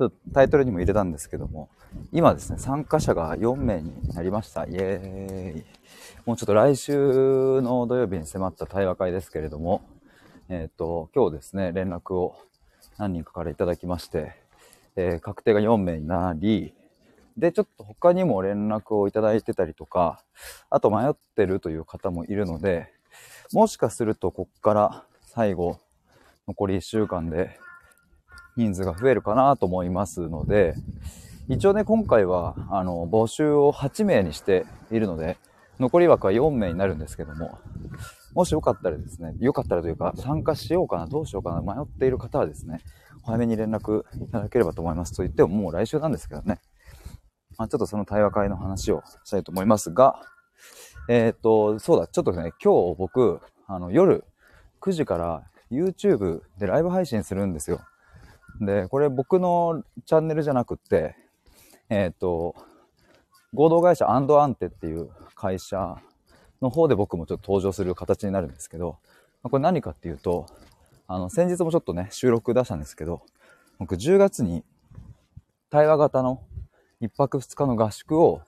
ちょっとタイトルにも入れたんですけども、今ですね、参加者が4名になりました。イエーイ。もうちょっと来週の土曜日に迫った対話会ですけれども、えっ、と、今日ですね、連絡を何人かからいただきまして、えー確定が4名になり、で、ちょっと他にも連絡をいただいてたりとか、あと迷ってるという方もいるので、もしかするとこっから最後、残り1週間で人数が増えるかなと思いますので、一応ね、今回は、あの、募集を8名にしているので、残り枠は4名になるんですけども、もしよかったらですね、よかったらというか、参加しようかな、どうしようかな、迷っている方はですね、早めに連絡いただければと思います。と言ってももう来週なんですけどね。まあ、ちょっとその対話会の話をしたいと思いますが、えっ、と、そうだ、ちょっとね、今日僕、あの、夜9時から YouTube でライブ配信するんですよ。で、これ僕のチャンネルじゃなくって、えっ、と、合同会社アンドアンテっていう会社の方で僕もちょっと登場する形になるんですけど、これ何かっていうと、あの、先日もちょっとね、収録出したんですけど、僕10月に対話型の1泊2日の合宿を、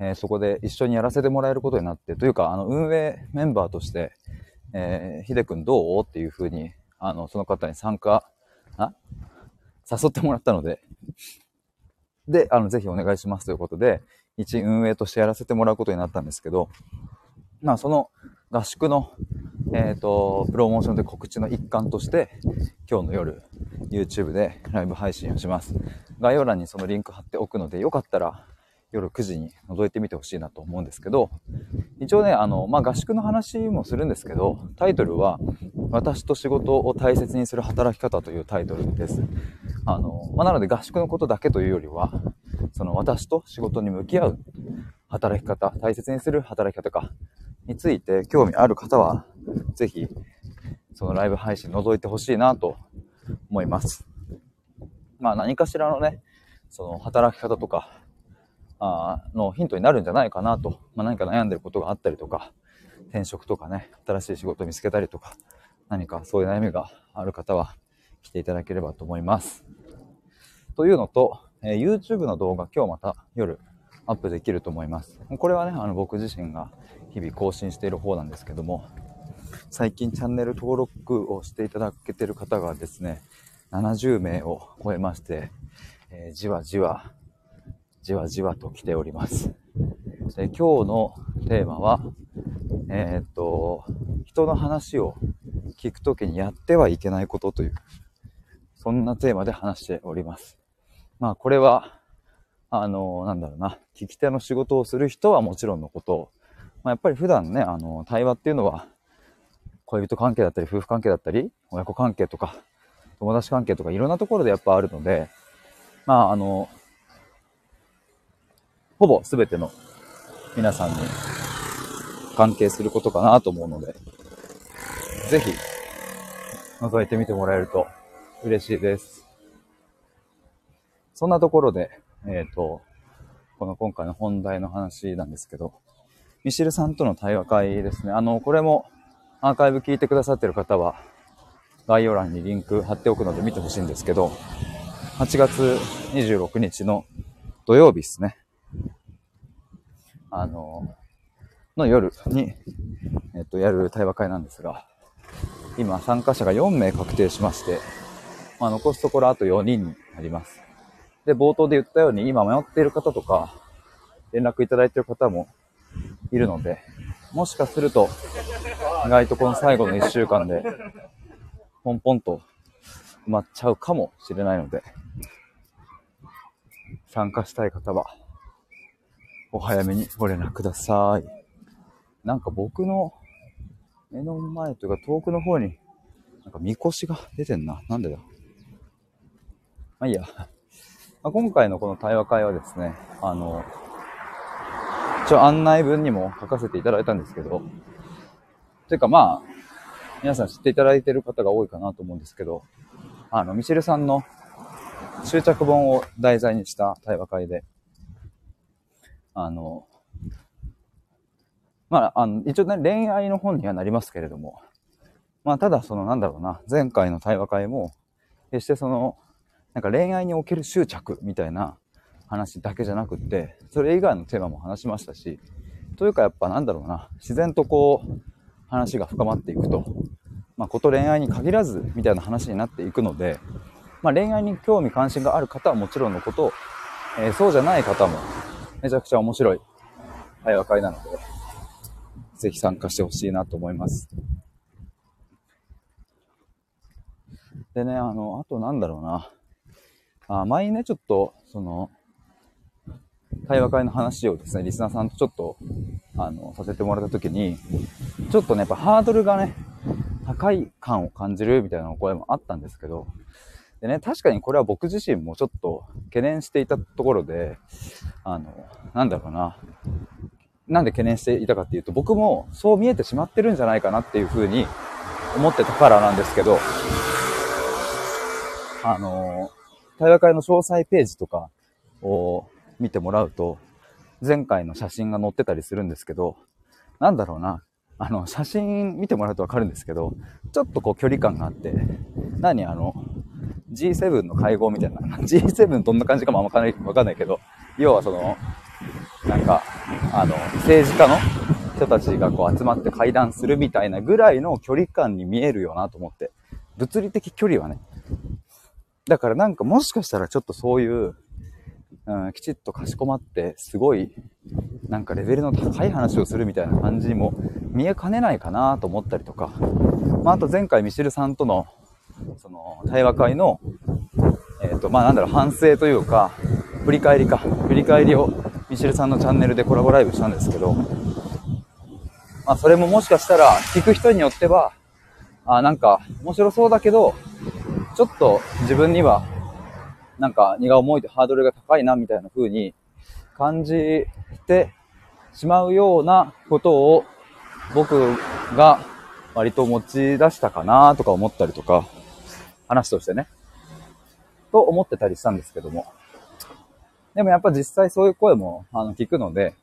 えーそこで一緒にやらせてもらえることになって、というか、あの、運営メンバーとして、えー、ひでくんどう？っていうふうに、あの、その方に参加、あ？誘ってもらったので、で、あの、ぜひお願いしますということで、一運営としてやらせてもらうことになったんですけど、まあ、その合宿の、えっ、と、プロモーションで告知の一環として、今日の夜、YouTube でライブ配信をします。概要欄にそのリンク貼っておくので、よかったら夜9時に覗いてみてほしいなと思うんですけど、一応ね、あの、まあ、合宿の話もするんですけど、タイトルは、私と仕事を大切にする働き方というタイトルです。あの、まあ、なので合宿のことだけというよりは、その私と仕事に向き合う働き方、大切にする働き方か、について興味ある方は、ぜひ、そのライブ配信覗いてほしいなと思います。まあ何かしらのね、その働き方とか、あのヒントになるんじゃないかなと、まあ何か悩んでることがあったりとか、転職とかね、新しい仕事見つけたりとか、何かそういう悩みがある方は来ていただければと思います。というのと、えー YouTube の動画今日また夜アップできると思います。これはね、あの僕自身が日々更新している方なんですけども、最近チャンネル登録をしていただけてる方がですね、70名を超えまして、えーじわじわ、じわじわと来ております。で今日のテーマは、えーっと、人の話を聞くときにやってはいけないことという、そんなテーマで話しております。まあこれは、あの、なんだろうな、聞き手の仕事をする人はもちろんのこと、まあ、やっぱり普段ね、あの、対話っていうのは、恋人関係だったり、夫婦関係だったり、親子関係とか、友達関係とか、いろんなところでやっぱあるので、まあ、あの、ほぼ全ての皆さんに関係することかなと思うので、ぜひ、覗いてみてもらえると嬉しいです。そんなところで、えっ、と、この今回の本題の話なんですけど、ミシルさんとの対話会ですね。あの、これもアーカイブ聞いてくださってる方は、概要欄にリンク貼っておくので見てほしいんですけど、8月26日の土曜日ですね。あの、の夜に、えっと、やる対話会なんですが、今参加者が4名確定しまして、まあ、残すところあと4人になります。で、冒頭で言ったように、今迷っている方とか、連絡いただいている方もいるので、もしかすると、意外とこの最後の1週間で、ポンポンと埋まっちゃうかもしれないので、参加したい方は、お早めにご連絡ください。なんか僕の目の前というか遠くの方に、なんかみこしが出てんな。なんでだ？まあいいや。まあ、今回のこの対話会はですね、あの、一応案内文にも書かせていただいたんですけど、というかまあ、皆さん知っていただいている方が多いかなと思うんですけど、あの、ミシェルさんの執着本を題材にした対話会で、あの、まあ、あの、一応ね、恋愛の本にはなりますけれども、まあ、ただその、なんだろうな、前回の対話会も、決してその、なんか恋愛における執着みたいな話だけじゃなくって、それ以外のテーマも話しましたし、というかやっぱなんだろうな、自然とこう、話が深まっていくと、まあ、こと恋愛に限らずみたいな話になっていくので、まあ、恋愛に興味関心がある方はもちろんのこと、えー、そうじゃない方もめちゃくちゃ面白い会話会なので、ぜひ参加してほしいなと思います。でね、あの、あとなんだろうな。あ前にね、ちょっと、その、対話会の話をですね、リスナーさんとちょっと、あの、させてもらった時に、ちょっとね、やっぱハードルがね、高い感を感じるみたいなお声もあったんですけど、でね、確かにこれは僕自身もちょっと懸念していたところで、あの、なんだろうな。なんで懸念していたかっていうと、僕もそう見えてしまってるんじゃないかなっていうふうに思ってたからなんですけど、あの、対話会の詳細ページとかを見てもらうと、前回の写真が載ってたりするんですけど、なんだろうな。あの、写真見てもらうとわかるんですけど、ちょっとこう距離感があって、何あの、G7 の会合みたいな、G7 どんな感じかもあんまわかんないけど、要はその、なんか、あの、政治家の人たちがこう集まって会談するみたいなぐらいの距離感に見えるよなと思って。物理的距離はね。だからなんかもしかしたらちょっとそういううん、きちっとかしこまって、すごい、なんかレベルの高い話をするみたいな感じにも見えかねないかなと思ったりとか、まあ、あと前回ミシルさんとの、その、対話会の、えっ、ー、と、まあ、なんだろう、反省というか、振り返りか、振り返りをミシルさんのチャンネルでコラボライブしたんですけど、まあ、それももしかしたら、聞く人によっては、あ、なんか、面白そうだけど、ちょっと自分にはなんか荷が重いとハードルが高いなみたいな風に感じてしまうようなことを僕が割と持ち出したかなとか思ったりとか、話としてね、と思ってたりしたんですけども。でもやっぱ実際そういう声もあの聞くので、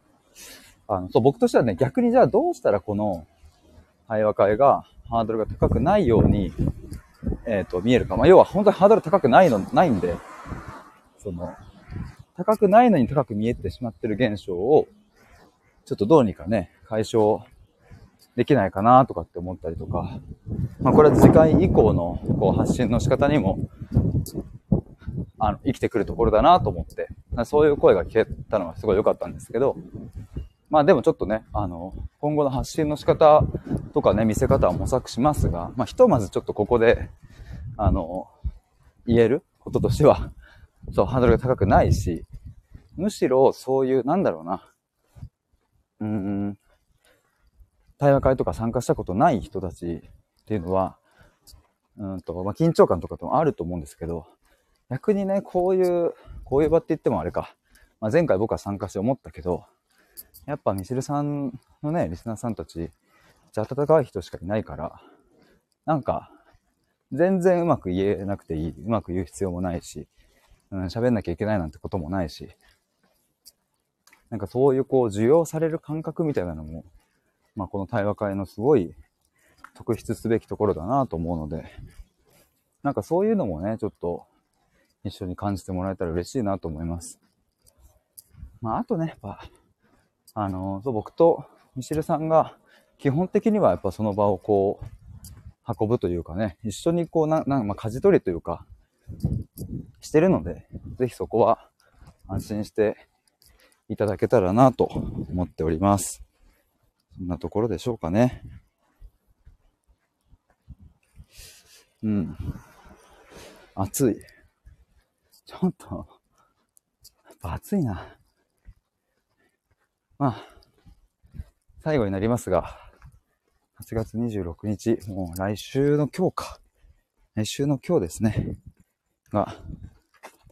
あの、そう、僕としてはね、逆にじゃあどうしたらこの対話会がハードルが高くないように、えっ、ー、と、見えるか。まあ、要は本当にハードル高くないの、ないんで、その、高くないのに高く見えてしまってる現象を、ちょっとどうにかね、解消できないかなとかって思ったりとか、まあこれは次回以降のこう発信の仕方にも、あの、生きてくるところだなと思って、そういう声が聞けたのがすごい良かったんですけど、まあでもちょっとね、あの、今後の発信の仕方とかね、見せ方は模索しますが、まあひとまずちょっとここで、あの、言える？こととしては、そう、ハードルが高くないし、むしろそういう、なんだろうな、うん、対話会とか参加したことない人たちっていうのは、うんと、まあ、緊張感とかもあると思うんですけど、逆にね、こういう、こういう場って言ってもあれか、まあ、前回僕は参加して思ったけど、やっぱミシルさんのね、リスナーさんたち、温かい人しかいないから、なんか、全然うまく言えなくていい、うまく言う必要もないし、うん、喋んなきゃいけないなんてこともないし、なんかそういうこう、受容される感覚みたいなのも、まあこの対話会のすごい特筆すべきところだなと思うので、なんかそういうのもね、ちょっと一緒に感じてもらえたら嬉しいなと思います。まああとね、やっぱ、あの、そう僕とミシルさんが基本的にはやっぱその場をこう、運ぶというかね、一緒にこう、な、なまあ、舵取りというか、してるので、ぜひそこは安心していただけたらなと思っております。そんなところでしょうかね。うん。暑い。ちょっと、やっぱ暑いな。まあ、最後になりますが、8月26日、もう来週の今日か。来週の今日ですね。が、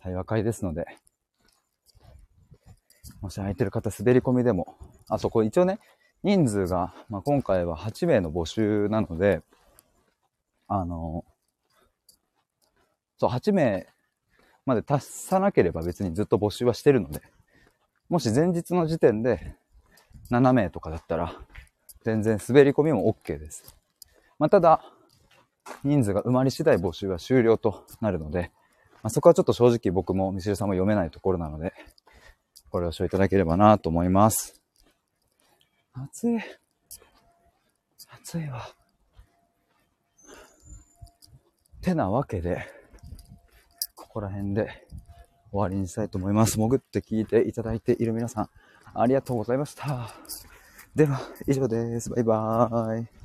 対話会ですので、もし空いてる方、滑り込みでも、あそこ一応ね、人数が、まあ、今回は8名の募集なので、あの、そう、8名まで達さなければ別にずっと募集はしてるので、もし前日の時点で7名とかだったら、全然滑り込みも OK です。まあ、ただ、人数が埋まり次第募集は終了となるので、まあ、そこはちょっと正直僕もミシルさんも読めないところなので、ご了承いただければなと思います。暑い。暑いわ。てなわけで、ここら辺で終わりにしたいと思います。潜って聞いていただいている皆さん、ありがとうございました。では、以上です。バイバーイ。